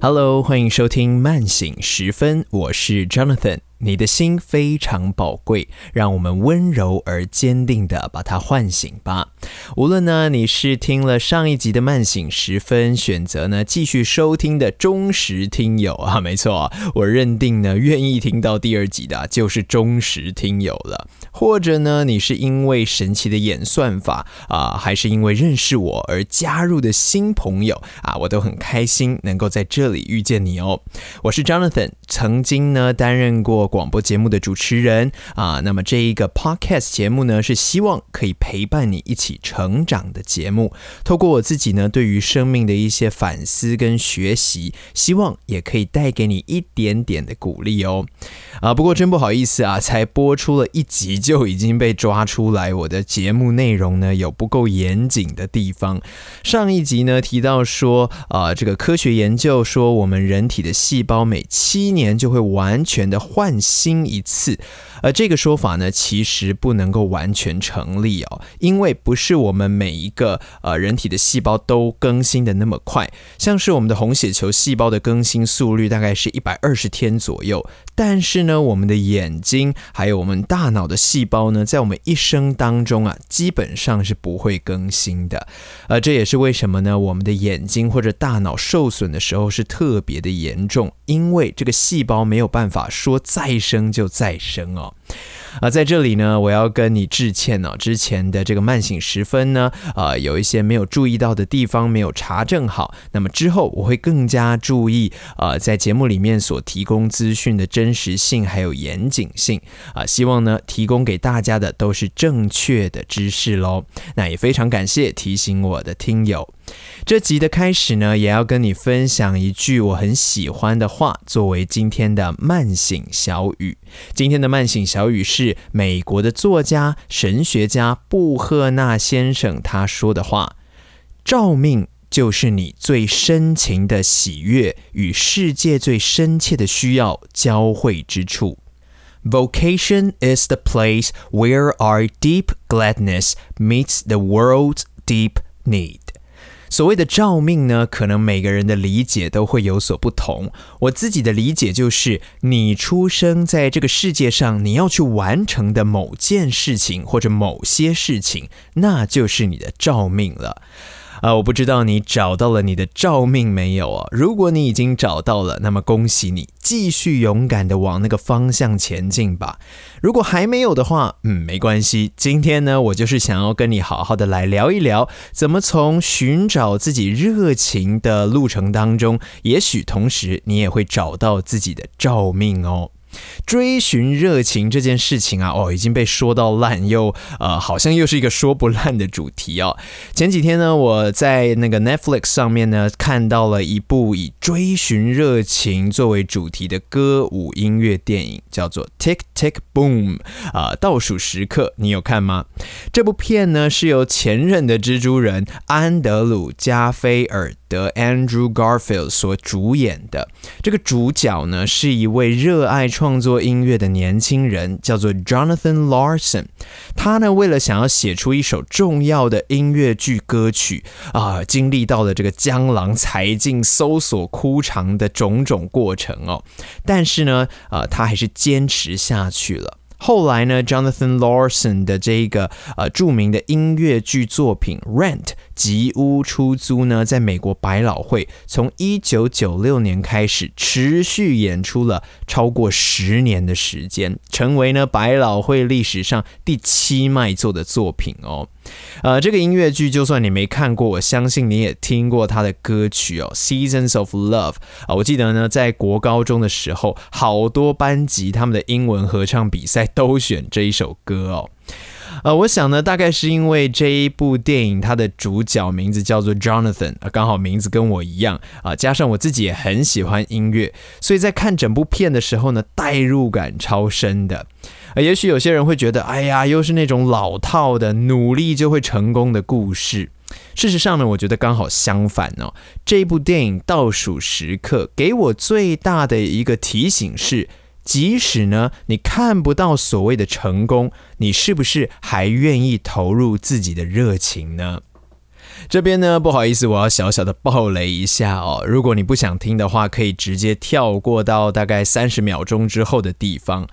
Hello，欢迎收听慢醒时分，我是 Jonathan。你的心非常宝贵，让我们温柔而坚定的把它唤醒吧。无论呢你是听了上一集的慢醒时分，选择呢继续收听的忠实听友啊，没错，我认定呢愿意听到第二集的就是忠实听友了。或者呢你是因为神奇的演算法啊，还是因为认识我而加入的新朋友啊，我都很开心能够在这里遇见你哦。我是 Jonathan，曾经呢担任过。广播节目的主持人啊，那么这一个 podcast 节目呢，是希望可以陪伴你一起成长的节目。透过我自己呢，对于生命的一些反思跟学习，希望也可以带给你一点点的鼓励哦。啊，不过真不好意思啊，才播出了一集就已经被抓出来，我的节目内容呢有不够严谨的地方。上一集呢提到说，啊，这个科学研究说，我们人体的细胞每七年就会完全的换。新一次，而这个说法呢，其实不能够完全成立哦，因为不是我们每一个呃人体的细胞都更新的那么快，像是我们的红血球细胞的更新速率大概是一百二十天左右，但是呢，我们的眼睛还有我们大脑的细胞呢，在我们一生当中啊，基本上是不会更新的，呃，这也是为什么呢？我们的眼睛或者大脑受损的时候是特别的严重，因为这个细胞没有办法说再。生就再生哦，啊，在这里呢，我要跟你致歉哦。之前的这个慢醒时分呢，呃，有一些没有注意到的地方没有查证好。那么之后我会更加注意，呃，在节目里面所提供资讯的真实性还有严谨性啊，希望呢提供给大家的都是正确的知识喽。那也非常感谢提醒我的听友。这集的开始呢，也要跟你分享一句我很喜欢的话，作为今天的慢醒小语。今天的慢醒小语是美国的作家、神学家布赫纳先生他说的话：“照命就是你最深情的喜悦与世界最深切的需要交汇之处。Vocation is the place where our deep gladness meets the world's deep need。”所谓的照命呢，可能每个人的理解都会有所不同。我自己的理解就是，你出生在这个世界上，你要去完成的某件事情或者某些事情，那就是你的照命了。啊，我不知道你找到了你的照命没有啊？如果你已经找到了，那么恭喜你，继续勇敢的往那个方向前进吧。如果还没有的话，嗯，没关系。今天呢，我就是想要跟你好好的来聊一聊，怎么从寻找自己热情的路程当中，也许同时你也会找到自己的照命哦。追寻热情这件事情啊，哦，已经被说到烂，又呃，好像又是一个说不烂的主题哦。前几天呢，我在那个 Netflix 上面呢，看到了一部以追寻热情作为主题的歌舞音乐电影，叫做《Tick Tick Boom》啊，倒数时刻，你有看吗？这部片呢，是由前任的蜘蛛人安德鲁加菲尔。德 Andrew Garfield 所主演的这个主角呢，是一位热爱创作音乐的年轻人，叫做 Jonathan Larson。他呢，为了想要写出一首重要的音乐剧歌曲啊，经历到了这个江郎才尽、搜索枯肠的种种过程哦。但是呢，啊，他还是坚持下去了。后来呢，Jonathan Larson 的这个呃著名的音乐剧作品《Rent》吉屋出租呢，在美国百老汇从一九九六年开始持续演出了超过十年的时间，成为呢百老汇历史上第七卖座的作品哦。呃，这个音乐剧就算你没看过，我相信你也听过他的歌曲哦，《Seasons of Love》啊。我记得呢，在国高中的时候，好多班级他们的英文合唱比赛都选这一首歌哦。呃，我想呢，大概是因为这一部电影它的主角名字叫做 Jonathan，啊，刚好名字跟我一样啊，加上我自己也很喜欢音乐，所以在看整部片的时候呢，代入感超深的。也许有些人会觉得，哎呀，又是那种老套的努力就会成功的故事。事实上呢，我觉得刚好相反哦。这部电影倒数时刻给我最大的一个提醒是，即使呢你看不到所谓的成功，你是不是还愿意投入自己的热情呢？这边呢，不好意思，我要小小的爆雷一下哦。如果你不想听的话，可以直接跳过到大概三十秒钟之后的地方。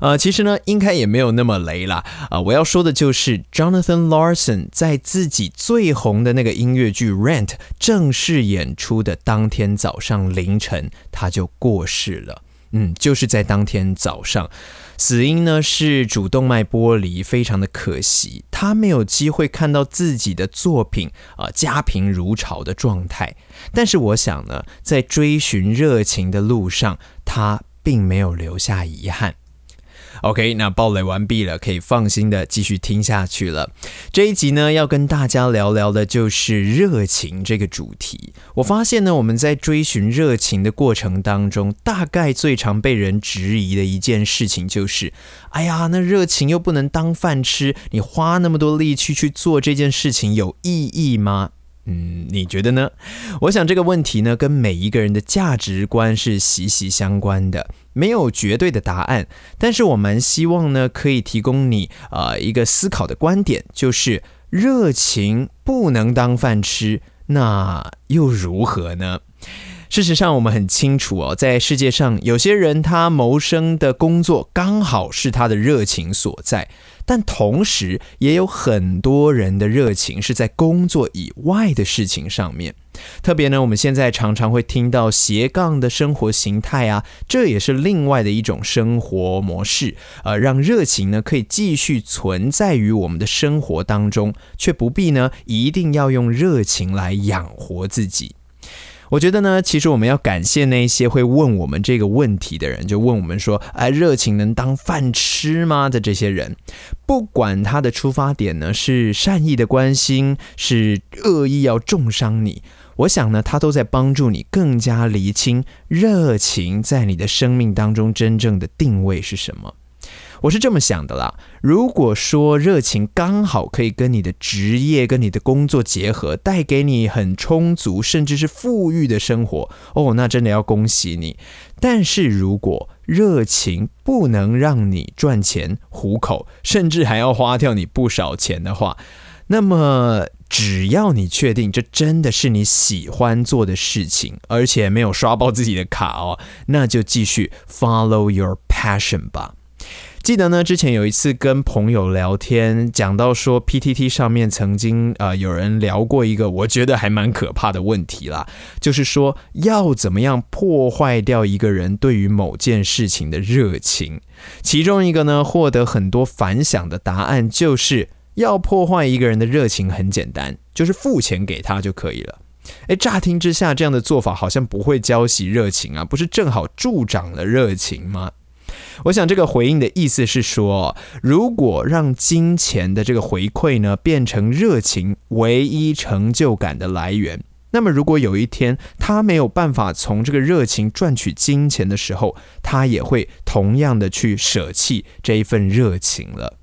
呃，其实呢，应该也没有那么雷啦。啊，我要说的就是 Jonathan Larson 在自己最红的那个音乐剧《Rent》正式演出的当天早上凌晨，他就过世了。嗯，就是在当天早上。死因呢是主动脉剥离，非常的可惜，他没有机会看到自己的作品啊家贫如潮的状态。但是我想呢，在追寻热情的路上，他并没有留下遗憾。OK，那暴雷完毕了，可以放心的继续听下去了。这一集呢，要跟大家聊聊的就是热情这个主题。我发现呢，我们在追寻热情的过程当中，大概最常被人质疑的一件事情就是：哎呀，那热情又不能当饭吃，你花那么多力气去做这件事情有意义吗？嗯，你觉得呢？我想这个问题呢，跟每一个人的价值观是息息相关的。没有绝对的答案，但是我们希望呢，可以提供你呃一个思考的观点，就是热情不能当饭吃，那又如何呢？事实上，我们很清楚哦，在世界上有些人他谋生的工作刚好是他的热情所在。但同时，也有很多人的热情是在工作以外的事情上面。特别呢，我们现在常常会听到斜杠的生活形态啊，这也是另外的一种生活模式。呃，让热情呢可以继续存在于我们的生活当中，却不必呢一定要用热情来养活自己。我觉得呢，其实我们要感谢那些会问我们这个问题的人，就问我们说：“哎，热情能当饭吃吗？”的这些人，不管他的出发点呢是善意的关心，是恶意要重伤你，我想呢，他都在帮助你更加厘清热情在你的生命当中真正的定位是什么。我是这么想的啦。如果说热情刚好可以跟你的职业、跟你的工作结合，带给你很充足甚至是富裕的生活，哦，那真的要恭喜你。但是如果热情不能让你赚钱糊口，甚至还要花掉你不少钱的话，那么只要你确定这真的是你喜欢做的事情，而且没有刷爆自己的卡哦，那就继续 follow your passion 吧。记得呢，之前有一次跟朋友聊天，讲到说 PTT 上面曾经呃有人聊过一个我觉得还蛮可怕的问题啦，就是说要怎么样破坏掉一个人对于某件事情的热情。其中一个呢获得很多反响的答案，就是要破坏一个人的热情很简单，就是付钱给他就可以了。诶，乍听之下这样的做法好像不会浇熄热情啊，不是正好助长了热情吗？我想这个回应的意思是说，如果让金钱的这个回馈呢变成热情唯一成就感的来源，那么如果有一天他没有办法从这个热情赚取金钱的时候，他也会同样的去舍弃这一份热情了。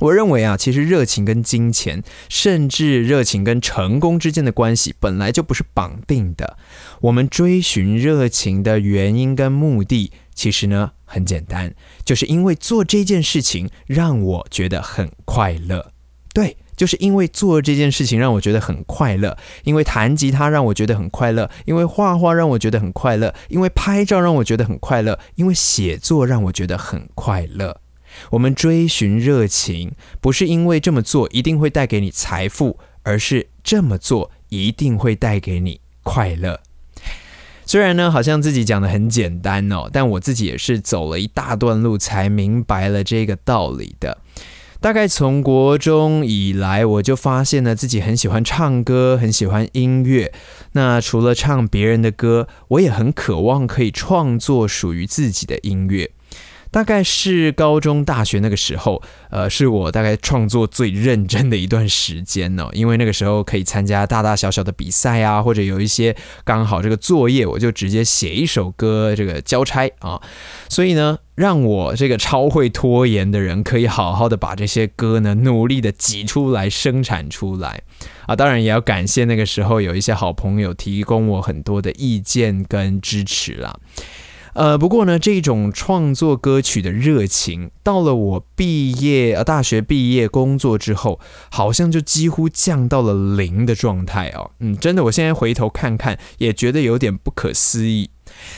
我认为啊，其实热情跟金钱，甚至热情跟成功之间的关系，本来就不是绑定的。我们追寻热情的原因跟目的，其实呢很简单，就是因为做这件事情让我觉得很快乐。对，就是因为做这件事情让我觉得很快乐，因为弹吉他让我觉得很快乐，因为画画让我觉得很快乐，因为拍照让我觉得很快乐，因为写作让我觉得很快乐。我们追寻热情，不是因为这么做一定会带给你财富，而是这么做一定会带给你快乐。虽然呢，好像自己讲的很简单哦，但我自己也是走了一大段路才明白了这个道理的。大概从国中以来，我就发现呢，自己很喜欢唱歌，很喜欢音乐。那除了唱别人的歌，我也很渴望可以创作属于自己的音乐。大概是高中、大学那个时候，呃，是我大概创作最认真的一段时间呢。因为那个时候可以参加大大小小的比赛啊，或者有一些刚好这个作业，我就直接写一首歌，这个交差啊。所以呢，让我这个超会拖延的人，可以好好的把这些歌呢，努力的挤出来、生产出来啊。当然，也要感谢那个时候有一些好朋友提供我很多的意见跟支持啦。呃，不过呢，这种创作歌曲的热情，到了我毕业呃大学毕业工作之后，好像就几乎降到了零的状态哦。嗯，真的，我现在回头看看，也觉得有点不可思议。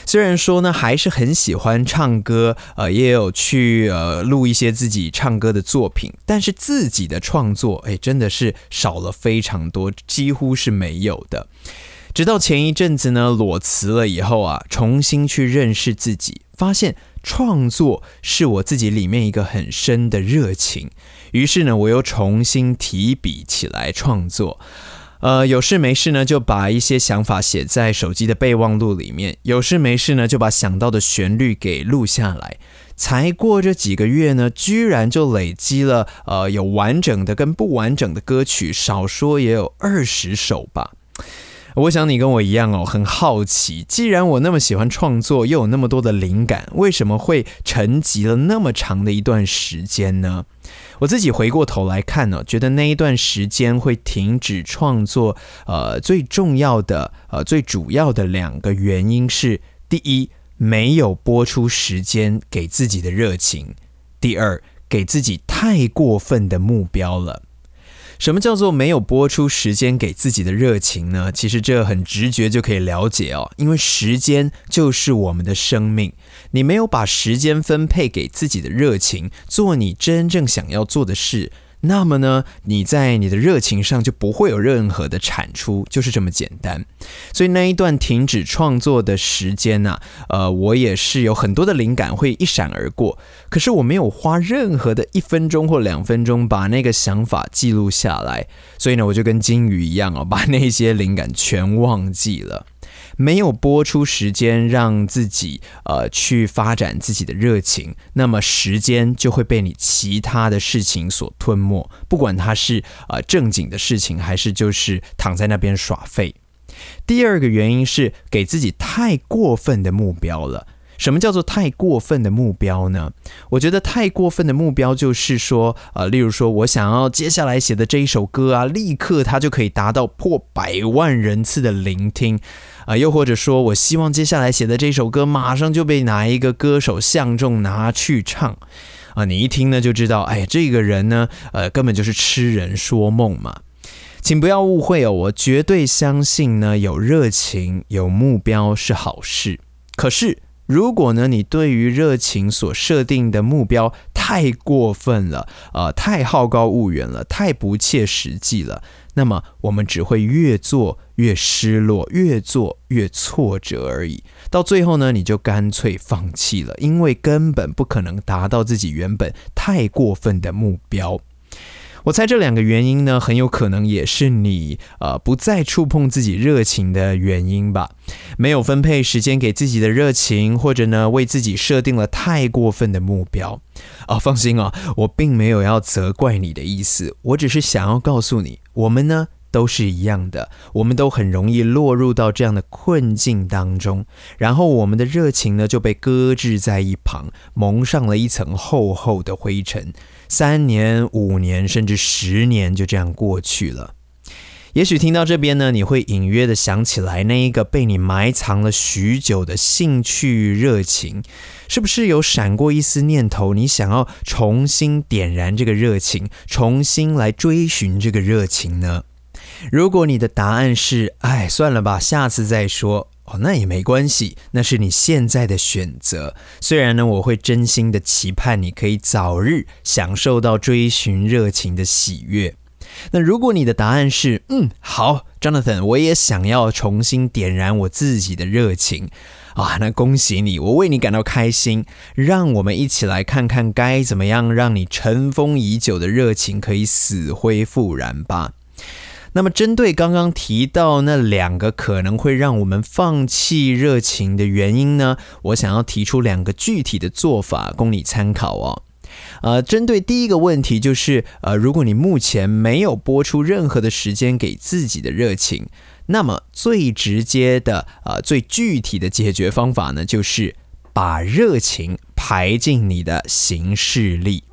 虽然说呢，还是很喜欢唱歌，呃，也有去呃录一些自己唱歌的作品，但是自己的创作，哎，真的是少了非常多，几乎是没有的。直到前一阵子呢，裸辞了以后啊，重新去认识自己，发现创作是我自己里面一个很深的热情。于是呢，我又重新提笔起来创作。呃，有事没事呢，就把一些想法写在手机的备忘录里面；有事没事呢，就把想到的旋律给录下来。才过这几个月呢，居然就累积了呃有完整的跟不完整的歌曲，少说也有二十首吧。我想你跟我一样哦，很好奇。既然我那么喜欢创作，又有那么多的灵感，为什么会沉寂了那么长的一段时间呢？我自己回过头来看呢，觉得那一段时间会停止创作，呃，最重要的、呃，最主要的两个原因是：第一，没有播出时间给自己的热情；第二，给自己太过分的目标了。什么叫做没有播出时间给自己的热情呢？其实这很直觉就可以了解哦，因为时间就是我们的生命。你没有把时间分配给自己的热情，做你真正想要做的事。那么呢，你在你的热情上就不会有任何的产出，就是这么简单。所以那一段停止创作的时间呢，呃，我也是有很多的灵感会一闪而过，可是我没有花任何的一分钟或两分钟把那个想法记录下来，所以呢，我就跟金鱼一样哦，把那些灵感全忘记了。没有播出时间让自己呃去发展自己的热情，那么时间就会被你其他的事情所吞没，不管它是呃正经的事情，还是就是躺在那边耍废。第二个原因是给自己太过分的目标了。什么叫做太过分的目标呢？我觉得太过分的目标就是说，呃，例如说我想要接下来写的这一首歌啊，立刻它就可以达到破百万人次的聆听，啊，又或者说我希望接下来写的这首歌马上就被哪一个歌手相中拿去唱，啊，你一听呢就知道，哎，这个人呢，呃，根本就是痴人说梦嘛。请不要误会哦，我绝对相信呢，有热情、有目标是好事，可是。如果呢，你对于热情所设定的目标太过分了，呃，太好高骛远了，太不切实际了，那么我们只会越做越失落，越做越挫折而已。到最后呢，你就干脆放弃了，因为根本不可能达到自己原本太过分的目标。我猜这两个原因呢，很有可能也是你呃不再触碰自己热情的原因吧。没有分配时间给自己的热情，或者呢为自己设定了太过分的目标。啊，放心啊，我并没有要责怪你的意思，我只是想要告诉你，我们呢都是一样的，我们都很容易落入到这样的困境当中，然后我们的热情呢就被搁置在一旁，蒙上了一层厚厚的灰尘。三年、五年，甚至十年就这样过去了。也许听到这边呢，你会隐约的想起来那一个被你埋藏了许久的兴趣与热情，是不是有闪过一丝念头？你想要重新点燃这个热情，重新来追寻这个热情呢？如果你的答案是“哎，算了吧，下次再说”。哦，那也没关系，那是你现在的选择。虽然呢，我会真心的期盼你可以早日享受到追寻热情的喜悦。那如果你的答案是嗯，好，Jonathan，我也想要重新点燃我自己的热情啊，那恭喜你，我为你感到开心。让我们一起来看看该怎么样让你尘封已久的热情可以死灰复燃吧。那么，针对刚刚提到那两个可能会让我们放弃热情的原因呢，我想要提出两个具体的做法供你参考哦。呃，针对第一个问题，就是呃，如果你目前没有播出任何的时间给自己的热情，那么最直接的、呃，最具体的解决方法呢，就是把热情排进你的行事历。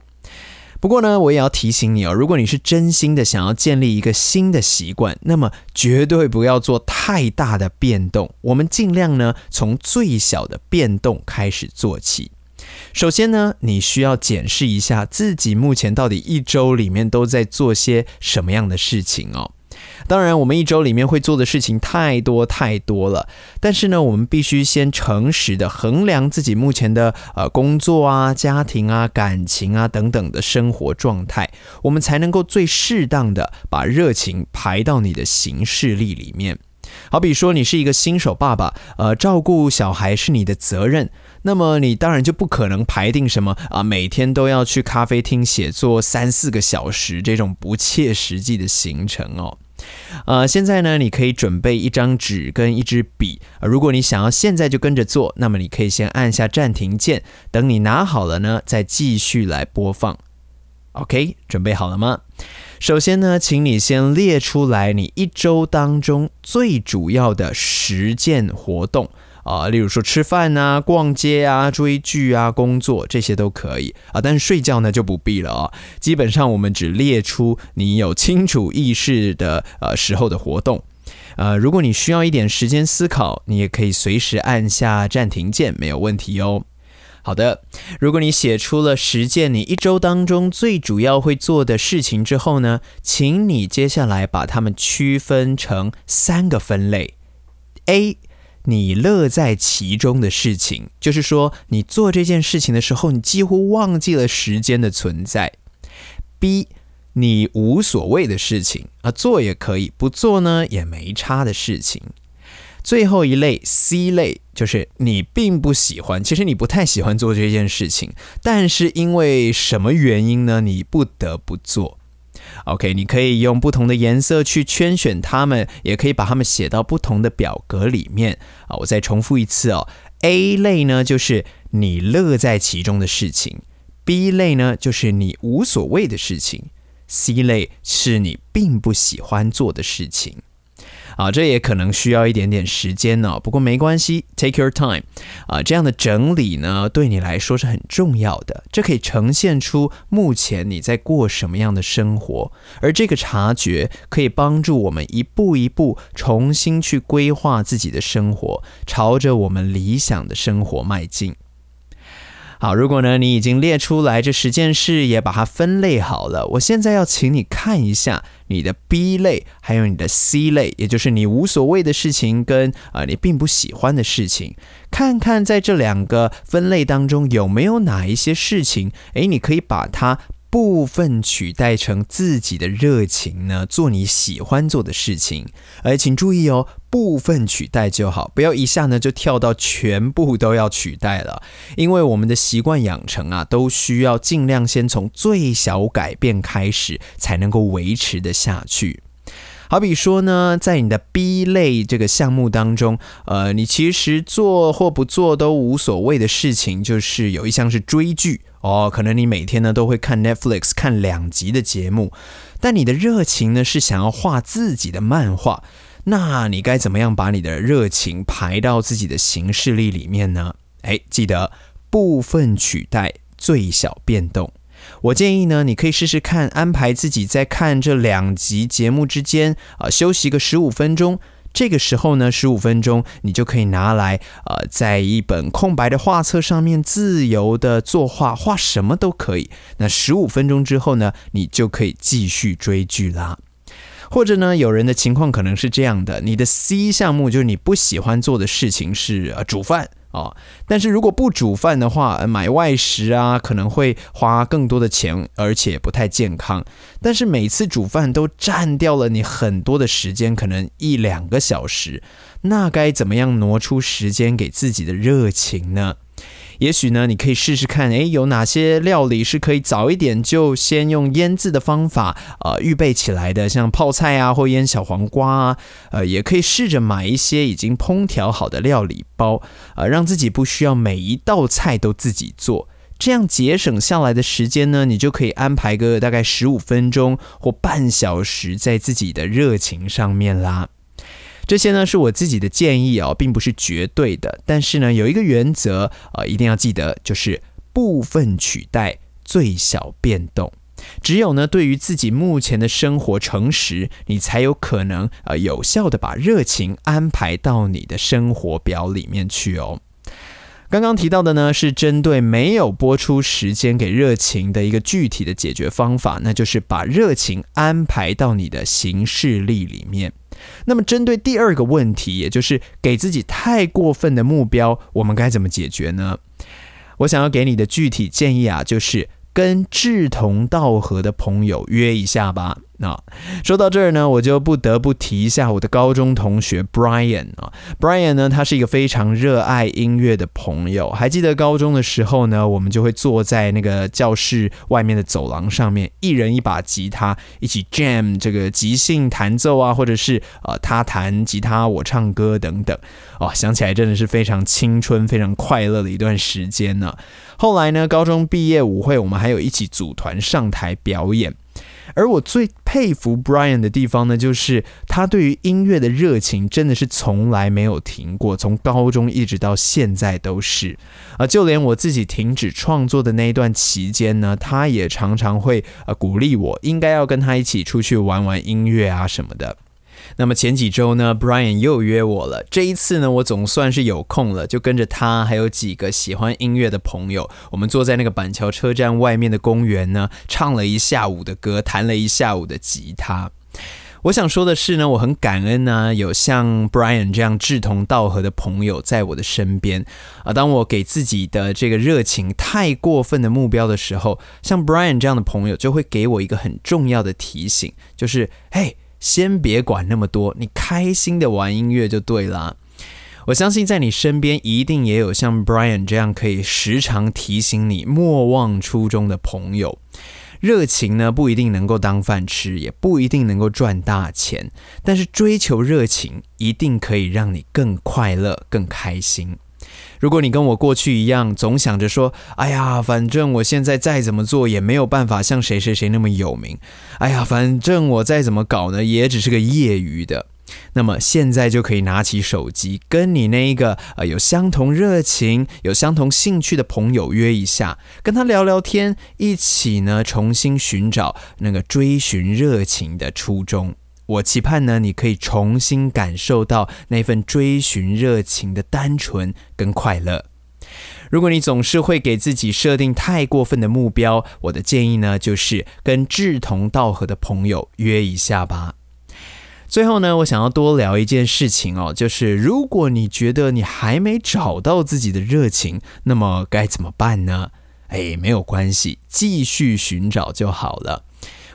不过呢，我也要提醒你哦，如果你是真心的想要建立一个新的习惯，那么绝对不要做太大的变动。我们尽量呢，从最小的变动开始做起。首先呢，你需要检视一下自己目前到底一周里面都在做些什么样的事情哦。当然，我们一周里面会做的事情太多太多了，但是呢，我们必须先诚实的衡量自己目前的呃工作啊、家庭啊、感情啊等等的生活状态，我们才能够最适当的把热情排到你的行事历里面。好比说，你是一个新手爸爸，呃，照顾小孩是你的责任，那么你当然就不可能排定什么啊，每天都要去咖啡厅写作三四个小时这种不切实际的行程哦。呃，现在呢，你可以准备一张纸跟一支笔。如果你想要现在就跟着做，那么你可以先按下暂停键，等你拿好了呢，再继续来播放。OK，准备好了吗？首先呢，请你先列出来你一周当中最主要的十件活动。啊，例如说吃饭啊、逛街啊、追剧啊、工作这些都可以啊，但是睡觉呢就不必了啊。基本上我们只列出你有清楚意识的呃时候的活动。呃，如果你需要一点时间思考，你也可以随时按下暂停键，没有问题哦。好的，如果你写出了十件你一周当中最主要会做的事情之后呢，请你接下来把它们区分成三个分类：A。你乐在其中的事情，就是说，你做这件事情的时候，你几乎忘记了时间的存在。B，你无所谓的事情啊，做也可以，不做呢也没差的事情。最后一类 C 类，就是你并不喜欢，其实你不太喜欢做这件事情，但是因为什么原因呢？你不得不做。OK，你可以用不同的颜色去圈选它们，也可以把它们写到不同的表格里面啊。我再重复一次哦，A 类呢就是你乐在其中的事情，B 类呢就是你无所谓的事情，C 类是你并不喜欢做的事情。啊，这也可能需要一点点时间呢。不过没关系，take your time。啊，这样的整理呢，对你来说是很重要的。这可以呈现出目前你在过什么样的生活，而这个察觉可以帮助我们一步一步重新去规划自己的生活，朝着我们理想的生活迈进。好，如果呢你已经列出来这十件事，也把它分类好了，我现在要请你看一下你的 B 类，还有你的 C 类，也就是你无所谓的事情跟啊你并不喜欢的事情，看看在这两个分类当中有没有哪一些事情，诶，你可以把它。部分取代成自己的热情呢，做你喜欢做的事情。而请注意哦，部分取代就好，不要一下呢就跳到全部都要取代了。因为我们的习惯养成啊，都需要尽量先从最小改变开始，才能够维持的下去。好比说呢，在你的 B 类这个项目当中，呃，你其实做或不做都无所谓的事情，就是有一项是追剧。哦，可能你每天呢都会看 Netflix 看两集的节目，但你的热情呢是想要画自己的漫画，那你该怎么样把你的热情排到自己的行事历里面呢？哎，记得部分取代，最小变动。我建议呢，你可以试试看安排自己在看这两集节目之间啊休息个十五分钟。这个时候呢，十五分钟你就可以拿来，呃，在一本空白的画册上面自由的作画，画什么都可以。那十五分钟之后呢，你就可以继续追剧啦。或者呢，有人的情况可能是这样的：你的 C 项目就是你不喜欢做的事情是呃煮饭。啊，但是如果不煮饭的话，买外食啊，可能会花更多的钱，而且不太健康。但是每次煮饭都占掉了你很多的时间，可能一两个小时，那该怎么样挪出时间给自己的热情呢？也许呢，你可以试试看，诶，有哪些料理是可以早一点就先用腌制的方法，呃，预备起来的，像泡菜啊，或腌小黄瓜啊，呃，也可以试着买一些已经烹调好的料理包，呃，让自己不需要每一道菜都自己做，这样节省下来的时间呢，你就可以安排个大概十五分钟或半小时在自己的热情上面啦。这些呢是我自己的建议哦，并不是绝对的。但是呢，有一个原则啊，一定要记得，就是部分取代，最小变动。只有呢，对于自己目前的生活诚实，你才有可能呃有效的把热情安排到你的生活表里面去哦。刚刚提到的呢，是针对没有播出时间给热情的一个具体的解决方法，那就是把热情安排到你的行事历里面。那么，针对第二个问题，也就是给自己太过分的目标，我们该怎么解决呢？我想要给你的具体建议啊，就是跟志同道合的朋友约一下吧。啊说到这儿呢，我就不得不提一下我的高中同学 Brian 啊，Brian 呢，他是一个非常热爱音乐的朋友。还记得高中的时候呢，我们就会坐在那个教室外面的走廊上面，一人一把吉他，一起 jam 这个即兴弹奏啊，或者是呃他弹吉他，我唱歌等等。哦，想起来真的是非常青春、非常快乐的一段时间呢。后来呢，高中毕业舞会，我们还有一起组团上台表演。而我最佩服 Brian 的地方呢，就是他对于音乐的热情真的是从来没有停过，从高中一直到现在都是。啊，就连我自己停止创作的那一段期间呢，他也常常会呃鼓励我，应该要跟他一起出去玩玩音乐啊什么的。那么前几周呢，Brian 又约我了。这一次呢，我总算是有空了，就跟着他还有几个喜欢音乐的朋友，我们坐在那个板桥车站外面的公园呢，唱了一下午的歌，弹了一下午的吉他。我想说的是呢，我很感恩呢，有像 Brian 这样志同道合的朋友在我的身边啊。当我给自己的这个热情太过分的目标的时候，像 Brian 这样的朋友就会给我一个很重要的提醒，就是嘿。先别管那么多，你开心的玩音乐就对了。我相信在你身边一定也有像 Brian 这样可以时常提醒你莫忘初衷的朋友。热情呢不一定能够当饭吃，也不一定能够赚大钱，但是追求热情一定可以让你更快乐、更开心。如果你跟我过去一样，总想着说：“哎呀，反正我现在再怎么做也没有办法像谁谁谁那么有名。”哎呀，反正我再怎么搞呢，也只是个业余的。那么现在就可以拿起手机，跟你那一个呃有相同热情、有相同兴趣的朋友约一下，跟他聊聊天，一起呢重新寻找那个追寻热情的初衷。我期盼呢，你可以重新感受到那份追寻热情的单纯跟快乐。如果你总是会给自己设定太过分的目标，我的建议呢，就是跟志同道合的朋友约一下吧。最后呢，我想要多聊一件事情哦，就是如果你觉得你还没找到自己的热情，那么该怎么办呢？哎，没有关系，继续寻找就好了。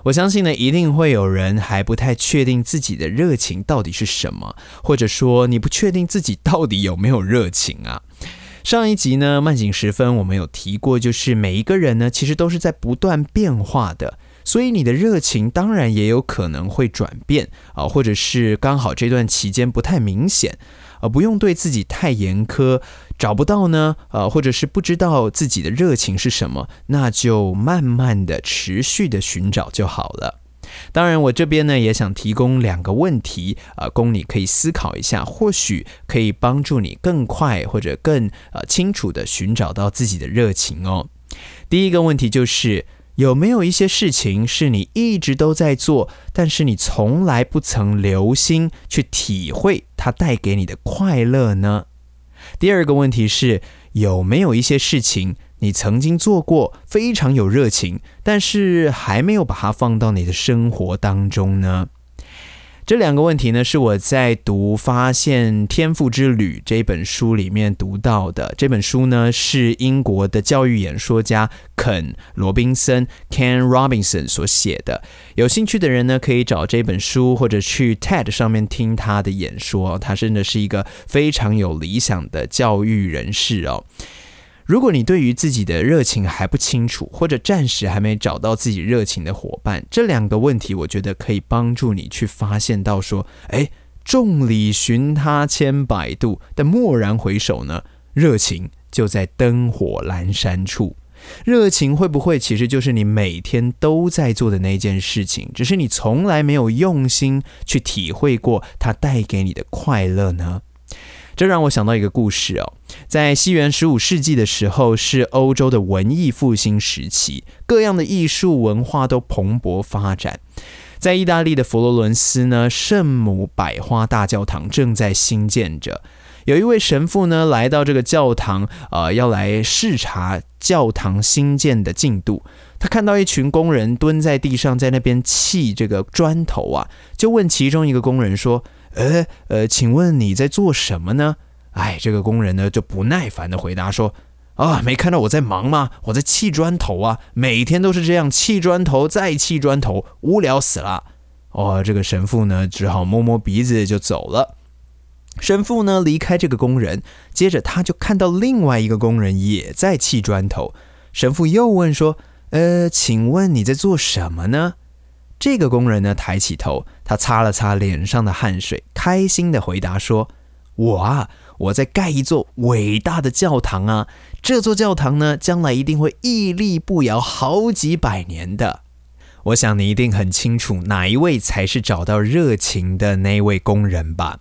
我相信呢，一定会有人还不太确定自己的热情到底是什么，或者说你不确定自己到底有没有热情啊。上一集呢，慢景时分我们有提过，就是每一个人呢，其实都是在不断变化的，所以你的热情当然也有可能会转变啊，或者是刚好这段期间不太明显。呃，不用对自己太严苛，找不到呢，呃，或者是不知道自己的热情是什么，那就慢慢的、持续的寻找就好了。当然，我这边呢也想提供两个问题，呃，供你可以思考一下，或许可以帮助你更快或者更呃清楚的寻找到自己的热情哦。第一个问题就是。有没有一些事情是你一直都在做，但是你从来不曾留心去体会它带给你的快乐呢？第二个问题是，有没有一些事情你曾经做过，非常有热情，但是还没有把它放到你的生活当中呢？这两个问题呢，是我在读《发现天赋之旅》这本书里面读到的。这本书呢，是英国的教育演说家肯·罗宾森 （Ken Robinson） 所写的。有兴趣的人呢，可以找这本书，或者去 TED 上面听他的演说。他真的是一个非常有理想的教育人士哦。如果你对于自己的热情还不清楚，或者暂时还没找到自己热情的伙伴，这两个问题，我觉得可以帮助你去发现到说，哎，众里寻他千百度，但蓦然回首呢，热情就在灯火阑珊处。热情会不会其实就是你每天都在做的那件事情，只是你从来没有用心去体会过它带给你的快乐呢？这让我想到一个故事哦，在西元十五世纪的时候，是欧洲的文艺复兴时期，各样的艺术文化都蓬勃发展。在意大利的佛罗伦斯呢，圣母百花大教堂正在兴建着。有一位神父呢，来到这个教堂，呃，要来视察教堂新建的进度。他看到一群工人蹲在地上，在那边砌这个砖头啊，就问其中一个工人说。呃呃，请问你在做什么呢？哎，这个工人呢就不耐烦的回答说：“啊，没看到我在忙吗？我在砌砖头啊，每天都是这样砌砖头，再砌砖头，无聊死了。”哦，这个神父呢只好摸摸鼻子就走了。神父呢离开这个工人，接着他就看到另外一个工人也在砌砖头。神父又问说：“呃，请问你在做什么呢？”这个工人呢，抬起头，他擦了擦脸上的汗水，开心的回答说：“我啊，我在盖一座伟大的教堂啊！这座教堂呢，将来一定会屹立不摇好几百年的。我想你一定很清楚，哪一位才是找到热情的那位工人吧？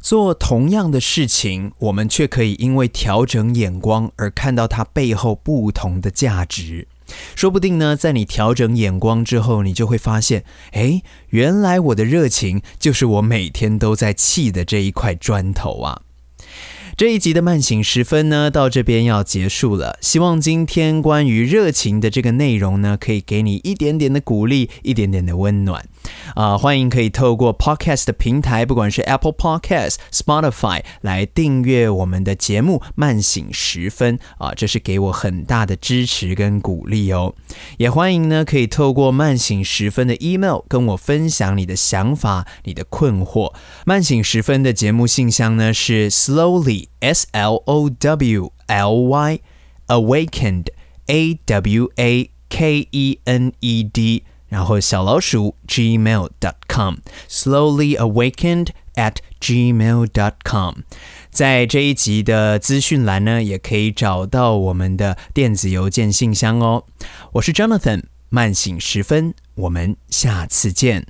做同样的事情，我们却可以因为调整眼光而看到它背后不同的价值。”说不定呢，在你调整眼光之后，你就会发现，哎，原来我的热情就是我每天都在砌的这一块砖头啊。这一集的慢醒时分呢，到这边要结束了。希望今天关于热情的这个内容呢，可以给你一点点的鼓励，一点点的温暖。啊，欢迎可以透过 Podcast 的平台，不管是 Apple Podcast、Spotify 来订阅我们的节目《慢醒时分》啊，这是给我很大的支持跟鼓励哦。也欢迎呢，可以透过《慢醒时分》的 email 跟我分享你的想法、你的困惑。《慢醒时分》的节目信箱呢是 Slowly。S L O W L Y awakened A W A K E N E D，然后小老鼠 gmail dot com slowly awakened at gmail dot com，在这一集的资讯栏呢，也可以找到我们的电子邮件信箱哦。我是 Jonathan，慢醒时分，我们下次见。